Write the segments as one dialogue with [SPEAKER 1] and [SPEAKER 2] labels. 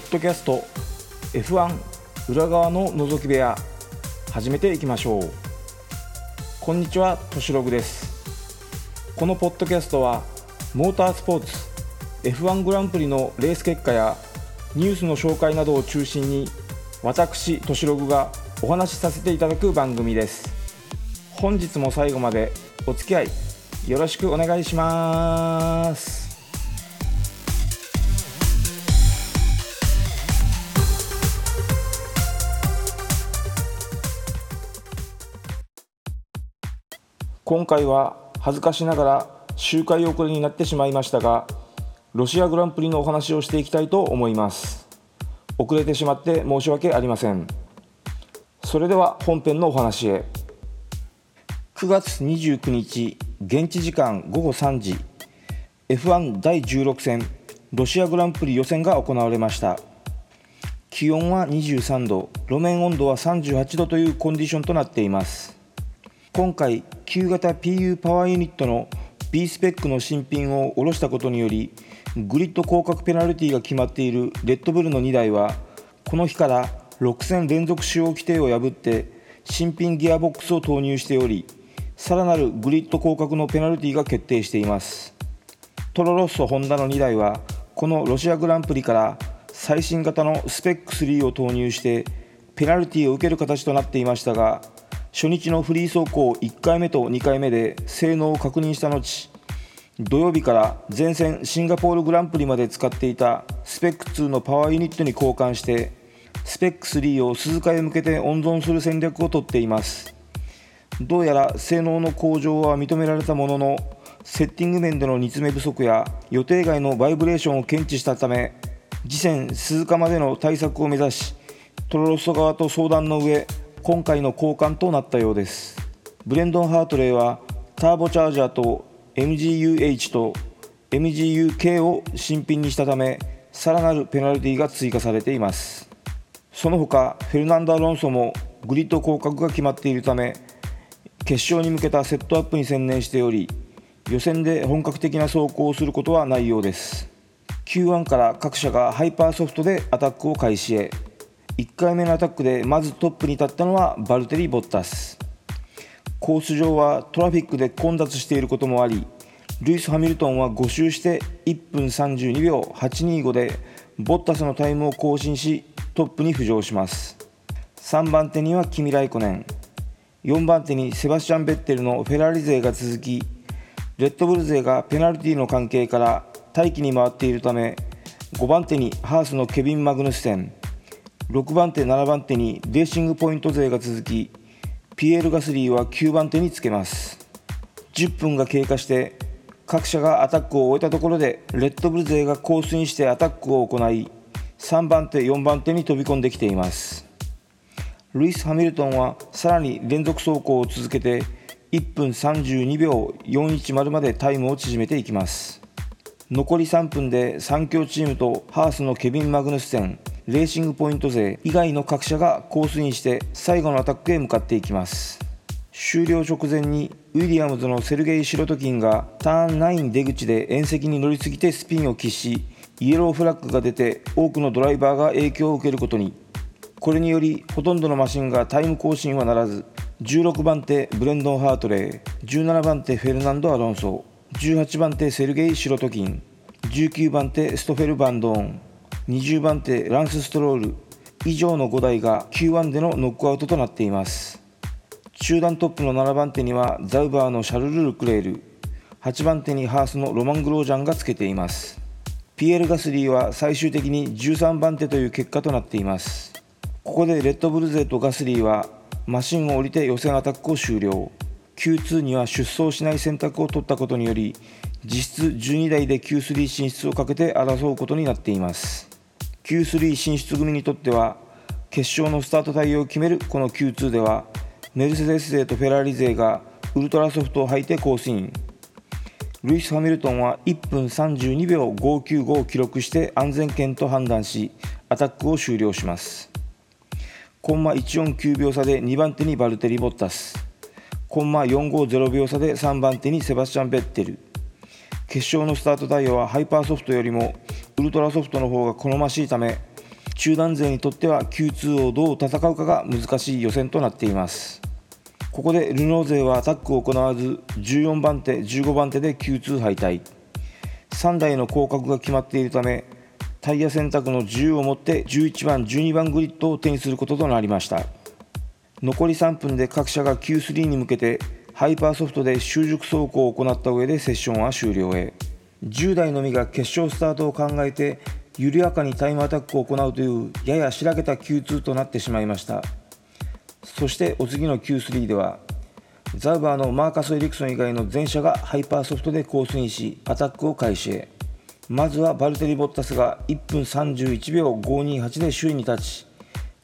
[SPEAKER 1] ポッドキャスト F1 裏側の覗き部屋始めていきましょう。こんにちはとしログです。このポッドキャストはモータースポーツ F1 グランプリのレース結果やニュースの紹介などを中心に私としログがお話しさせていただく番組です。本日も最後までお付き合いよろしくお願いします。今回は恥ずかしながら周回遅れになってしまいましたがロシアグランプリのお話をしていきたいと思います。遅れてしまって申し訳ありません。それでは本編のお話へ。9月29日現地時間午後3時 F1 第16戦ロシアグランプリ予選が行われました。気温は23度路面温度は38度というコンディションとなっています。今回旧型 PU パワーユニットの B スペックの新品を下ろしたことによりグリッド降格ペナルティが決まっているレッドブルの2台はこの日から6戦連続使用規定を破って新品ギアボックスを投入しておりさらなるグリッド降格のペナルティが決定しています。トロロッソホンダの2台はこのロシアグランプリから最新型のスペック3を投入してペナルティを受ける形となっていましたが初日のフリー走行1回目と2回目で性能を確認した後土曜日から前線シンガポールグランプリまで使っていたスペック2のパワーユニットに交換してスペック3を鈴鹿へ向けて温存する戦略をとっています。どうやら性能の向上は認められたもののセッティング面での煮詰め不足や予定外のバイブレーションを検知したため次戦鈴鹿までの対策を目指しトロロッソ側と相談の上今回の交換となったようです。ブレンドン・ハートレーはターボチャージャーと MGUH と MGUK を新品にしたためさらなるペナルティが追加されています。その他フェルナンド・アロンソもグリッド降格が決まっているため決勝に向けたセットアップに専念しており予選で本格的な走行をすることはないようです。Q1 から各社がハイパーソフトでアタックを開始へ。1回目のアタックでまずトップに立ったのはバルテリ・ボッタス。コース上はトラフィックで混雑していることもありルイス・ハミルトンは5周して1分32秒825でボッタスのタイムを更新しトップに浮上します。3番手にはキミ・ライコネン。4番手にセバスチャン・ベッテルのフェラーリ勢が続きレッドブル勢がペナルティの関係から待機に回っているため5番手にハースのケビン・マグヌスセン。6番手7番手にレーシングポイント勢が続きピエール・ガスリーは9番手につけます。10分が経過して各社がアタックを終えたところでレッドブル勢がコースインしてアタックを行い3番手4番手に飛び込んできています。ルイス・ハミルトンはさらに連続走行を続けて1分32秒410までタイムを縮めていきます。残り3分で3強チームとハースのケビン・マグヌスセンレーシングポイント勢以外の各社がコースインして最後のアタックへ向かっていきます。終了直前にウィリアムズのセルゲイ・シロトキンがターン9出口で縁石に乗りすぎてスピンを喫しイエローフラッグが出て多くのドライバーが影響を受けることに。これによりほとんどのマシンがタイム更新はならず16番手ブレンドン・ハートレー17番手フェルナンド・アロンソ。18番手セルゲイ・シロトキン19番手ストフェル・バンドーン20番手ランス・ストロール以上の5台が Q1 でのノックアウトとなっています。集団トップの7番手にはザウバーのシャルル・ルクレール8番手にハースのロマン・グロージャンがつけています。ピエール・ガスリーは最終的に13番手という結果となっています。ここでレッドブル勢とガスリーはマシンを降りて予選アタックを終了。Q2 には出走しない選択を取ったことにより実質12台で Q3 進出をかけて争うことになっています。Q3 進出組にとっては決勝のスタート対応を決めるこの Q2 ではメルセデス勢とフェラーリ勢がウルトラソフトを履いてコースインルイス・ハミルトンは1分32秒595を記録して安全圏と判断しアタックを終了します。コンマ149秒差で2番手にバルテリ・ボッタス。コンマ450秒差で3番手にセバスチャン・ベッテル。決勝のスタートタイヤはハイパーソフトよりもウルトラソフトの方が好ましいため中団勢にとっては Q2 をどう戦うかが難しい予選となっています。ここでルノー勢はアタックを行わず14番手15番手で Q2 敗退。3台の降格が決まっているためタイヤ選択の自由を持って11番12番グリッドを手にすることとなりました。残り3分で各社が Q3 に向けてハイパーソフトで習熟走行を行った上でセッションは終了へ。10台のみが決勝スタートを考えて緩やかにタイムアタックを行うというややしらけた Q2 となってしまいました。そしてお次の Q3 ではザウバーのマーカス・エリクソン以外の全車がハイパーソフトでコースインしアタックを開始へ。まずはバルテリ・ボッタスが1分31秒528で首位に立ち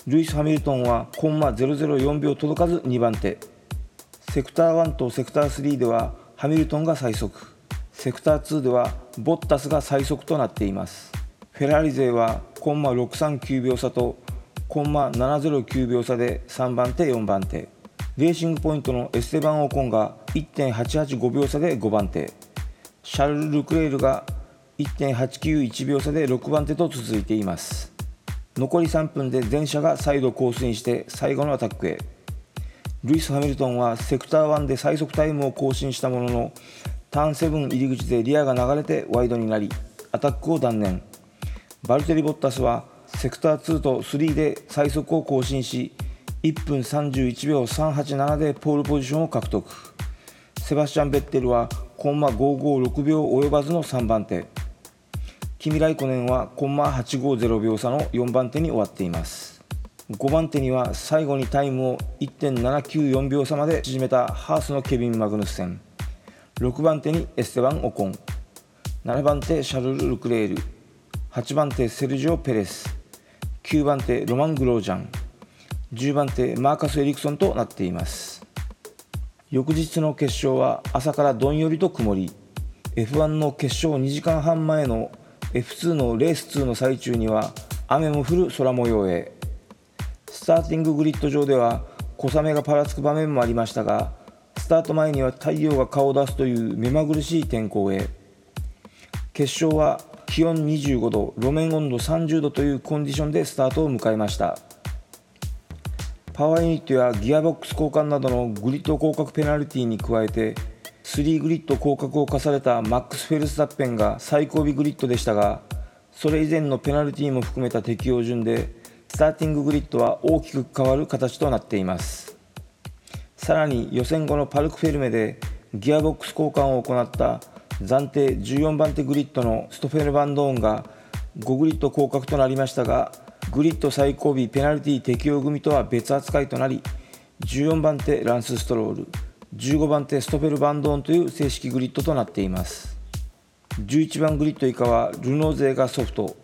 [SPEAKER 1] ルイス・ハミルトンはコンマ004秒届かず2番手。セクター1とセクター3ではハミルトンが最速。セクター2ではボッタスが最速となっています。フェラーリ勢はコンマ639秒差とコンマ709秒差で3番手4番手。レーシングポイントのエステバン・オコンが1.885秒差で5番手。シャルル・ルクレールが1.891秒差で6番手と続いています。残り3分で全車が再度コースインして最後のアタックへ。ルイス・ハミルトンはセクター1で最速タイムを更新したもののターン7入り口でリアが流れてワイドになりアタックを断念。バルテリ・ボッタスはセクター2と3で最速を更新し1分31秒387でポールポジションを獲得。セバスチャン・ベッテルはコンマ556秒及ばずの3番手。キミ・ライコネンはコンマ850秒差の4番手に終わっています。5番手には最後にタイムを1.794秒差まで縮めたハースのケビン・マグヌッセン。6番手にエステバン・オコン。7番手シャルル・ルクレール。8番手セルジオ・ペレス。9番手ロマン・グロージャン。10番手マーカス・エリクソンとなっています。翌日の決勝は朝からどんよりと曇り。F1 の決勝2時間半前の F2 のレース2の最中には雨も降る空模様へ。スターティンググリッド上では小雨がぱらつく場面もありましたがスタート前には太陽が顔を出すという目まぐるしい天候へ。決勝は気温25度路面温度30度というコンディションでスタートを迎えました。パワーユニットやギアボックス交換などのグリッド降格ペナルティに加えて3グリッド降格を課されたマックス・フェルスタッペンが最後尾グリッドでしたがそれ以前のペナルティも含めた適用順でスターティンググリッドは大きく変わる形となっています。さらに予選後のパルクフェルメでギアボックス交換を行った暫定14番手グリッドのストフェルバンドーンが5グリッド降格となりましたがグリッド最後尾ペナルティ適用組とは別扱いとなり14番手ランス・ストロール。15番手ストフェルバンドーンという正式グリッドとなっています。11番グリッド以下はルノー勢がソフト。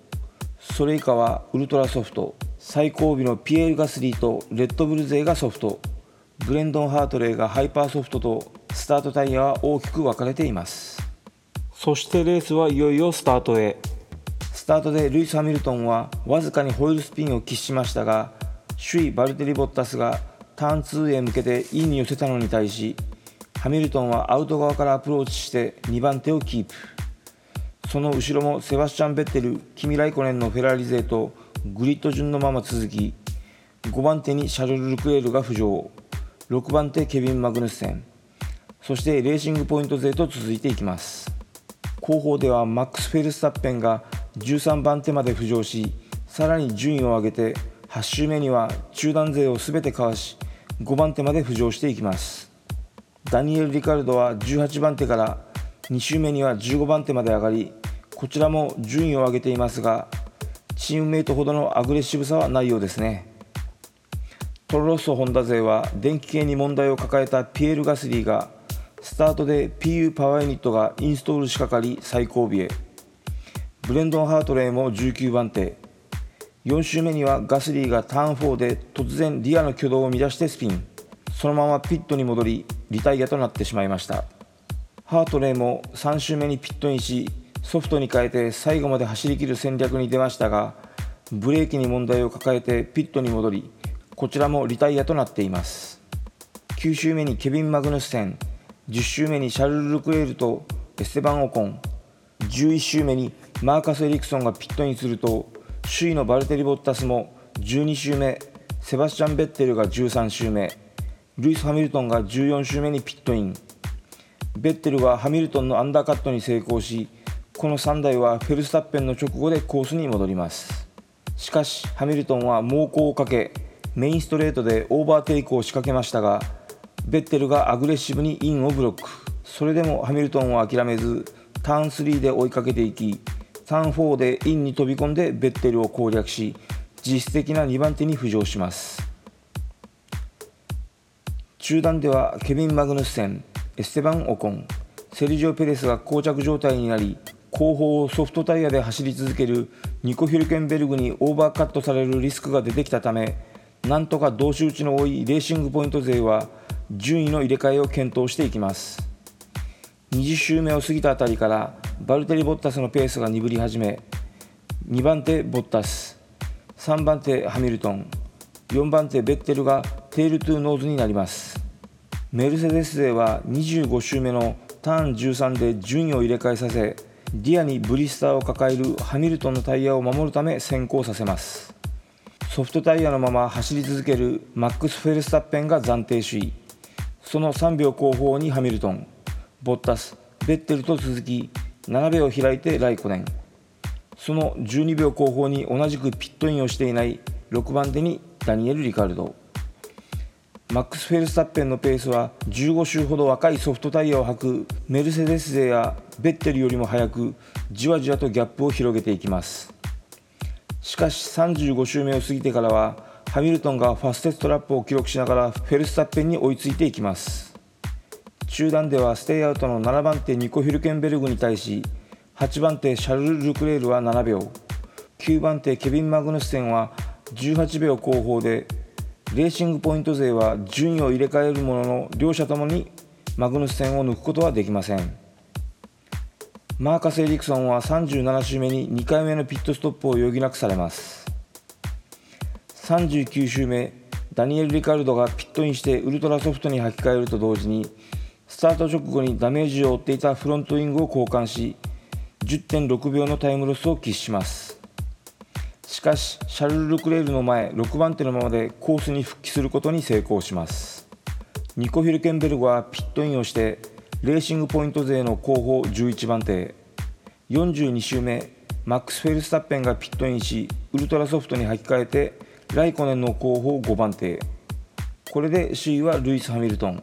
[SPEAKER 1] それ以下はウルトラソフト。最後尾のピエール・ガスリーとレッドブル勢がソフト。ブレンドン・ハートレーがハイパーソフトとスタートタイヤは大きく分かれています。そしてレースはいよいよスタートへ。スタートでルイス・ハミルトンはわずかにホイールスピンを喫しましたが首位バルテリ・ボッタスがターン2へ向けてインに寄せたのに対しハミルトンはアウト側からアプローチして2番手をキープ。その後ろもセバスチャン・ベッテルキミ・ライコネンのフェラーリ勢とグリッド順のまま続き5番手にシャルル・ルクエールが浮上。6番手ケビン・マグヌッセン。そしてレーシングポイント勢と続いていきます。後方ではマックス・フェルスタッペンが13番手まで浮上しさらに順位を上げて8周目には中団勢を全てかわし5番手まで浮上していきます。ダニエル・リカルドは18番手から2周目には15番手まで上がりこちらも順位を上げていますがチームメイトほどのアグレッシブさはないようですね。トロロッソホンダ勢は電気系に問題を抱えたピエール・ガスリーがスタートで PU パワーユニットがインストールしかかり最後尾へ。ブレンドン・ハートレーも19番手。4周目にはガスリーがターン4で突然リアの挙動を乱してスピン。そのままピットに戻りリタイアとなってしまいました。ハートレーも3周目にピットインしソフトに変えて最後まで走りきる戦略に出ましたがブレーキに問題を抱えてピットに戻りこちらもリタイアとなっています。9周目にケビン・マグヌッセン10周目にシャルル・ルクエールとエステバン・オコン11周目にマーカス・エリクソンがピットインすると首位のバルテリ・ボッタスも12周目セバスチャン・ベッテルが13周目ルイス・ハミルトンが14周目にピットイン。ベッテルはハミルトンのアンダーカットに成功しこの3台はフェルスタッペンの直後でコースに戻ります。しかしハミルトンは猛攻をかけメインストレートでオーバーテイクを仕掛けましたがベッテルがアグレッシブにインをブロック。それでもハミルトンは諦めずターン3で追いかけていきターン4でインに飛び込んでベッテルを攻略し実質的な2番手に浮上します。中段ではケビン・マグヌッセンエステバン・オコンセルジオ・ペレスが膠着状態になり後方をソフトタイヤで走り続けるニコ・ヒルケンベルグにオーバーカットされるリスクが出てきたためなんとか同士打ちの多いレーシングポイント勢は順位の入れ替えを検討していきます。20周目を過ぎたあたりからバルテリ・ボッタスのペースが鈍り始め2番手ボッタス3番手ハミルトン4番手ベッテルがテールトゥーノーズになります。メルセデス勢は25周目のターン13で順位を入れ替えさせリアにブリスターを抱えるハミルトンのタイヤを守るため先行させます。ソフトタイヤのまま走り続けるマックス・フェルスタッペンが暫定首位。その3秒後方にハミルトンボッタスベッテルと続き7秒開いてライコネン。その12秒後方に同じくピットインをしていない6番手にダニエル・リカルド。マックス・フェルスタッペンのペースは15周ほど若いソフトタイヤを履くメルセデス勢やベッテルよりも速くじわじわとギャップを広げていきます。しかし35周目を過ぎてからはハミルトンがファステストラップを記録しながらフェルスタッペンに追いついていきます。中段ではステイアウトの7番手ニコ・ヒルケンベルグに対し8番手シャルル・ルクレールは7秒9番手ケビン・マグヌスセンは18秒後方でレーシングポイント勢は順位を入れ替えるものの両者ともにマグヌスセンを抜くことはできません。マーカス・エリクソンは37周目に2回目のピットストップを余儀なくされます。39周目ダニエル・リカルドがピットインしてウルトラソフトに履き替えると同時にスタート直後にダメージを負っていたフロントウィングを交換し10.6秒のタイムロスを喫します。しかしシャルル・ルクレールの前6番手のままでコースに復帰することに成功します。ニコ・ヒルケンベルグはピットインをしてレーシングポイント勢の後方11番手。42周目マックス・フェルスタッペンがピットインしウルトラソフトに履き替えてライコネンの後方5番手。これで首位はルイス・ハミルトン。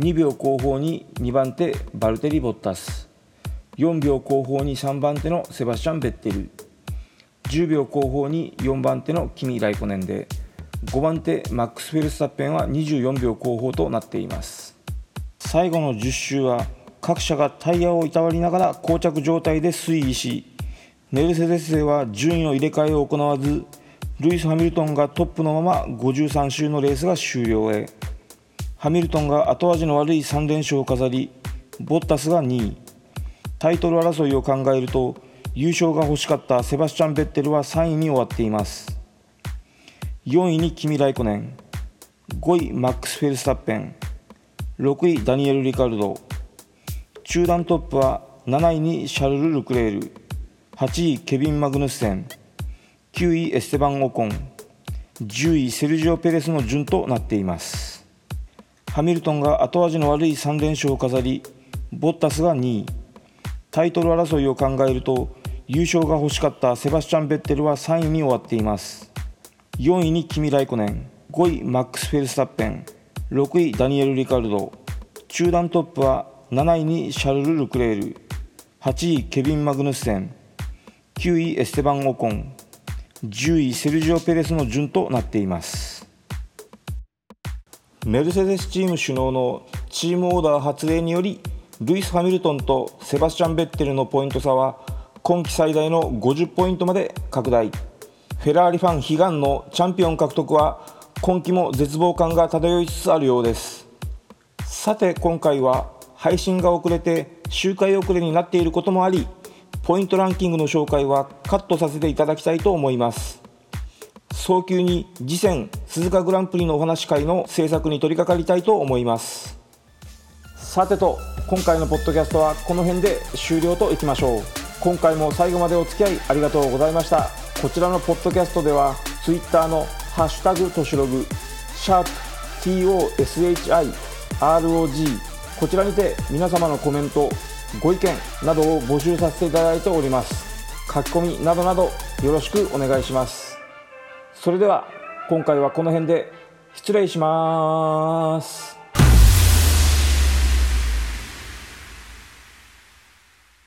[SPEAKER 1] 2秒後方に2番手バルテリ・ボッタス。4秒後方に3番手のセバスチャン・ベッテル。10秒後方に4番手のキミ・ライコネンで。5番手マックス・フェルスタッペンは24秒後方となっています。最後の10周は各社がタイヤをいたわりながら膠着状態で推移しメルセデス勢は順位の入れ替えを行わずルイス・ハミルトンがトップのまま53周のレースが終了へ。ハミルトンが後味の悪い3連勝を飾りボッタスが2位。タイトル争いを考えると優勝が欲しかったセバスチャン・ベッテルは3位に終わっています。4位にキミ・ライコネン。5位マックス・フェルスタッペン。6位ダニエル・リカルド。中段トップは7位にシャルル・ルクレール。8位ケビン・マグヌッセン。9位エステバン・オコン。10位セルジオ・ペレスの順となっています。ハミルトンが後味の悪い3連勝を飾りボッタスが2位。タイトル争いを考えると優勝が欲しかったセバスチャン・ベッテルは3位に終わっています。4位にキミ・ライコネン。5位マックス・フェルスタッペン。6位ダニエル・リカルド。中段トップは7位にシャルル・ルクレール。8位ケビン・マグヌッセン。9位エステバン・オコン。10位セルジオ・ペレスの順となっています。メルセデスチーム首脳のチームオーダー発令によりルイス・ハミルトンとセバスチャン・ベッテルのポイント差は今季最大の50ポイントまで拡大。フェラーリファン悲願のチャンピオン獲得は今季も絶望感が漂いつつあるようです。さて今回は配信が遅れて周回遅れになっていることもありポイントランキングの紹介はカットさせていただきたいと思います。早急に次戦鈴鹿グランプリのお話会の制作に取り掛かりたいと思います。さてと今回のポッドキャストはこの辺で終了といきましょう。今回も最後までお付き合いありがとうございました。こちらのポッドキャストでは Twitter の「ハッシュタグとしログ」シャープ TOSHIROG こちらにて皆様のコメントご意見などを募集させていただいております。書き込みなどなどよろしくお願いします。それでは今回はこの辺で失礼します。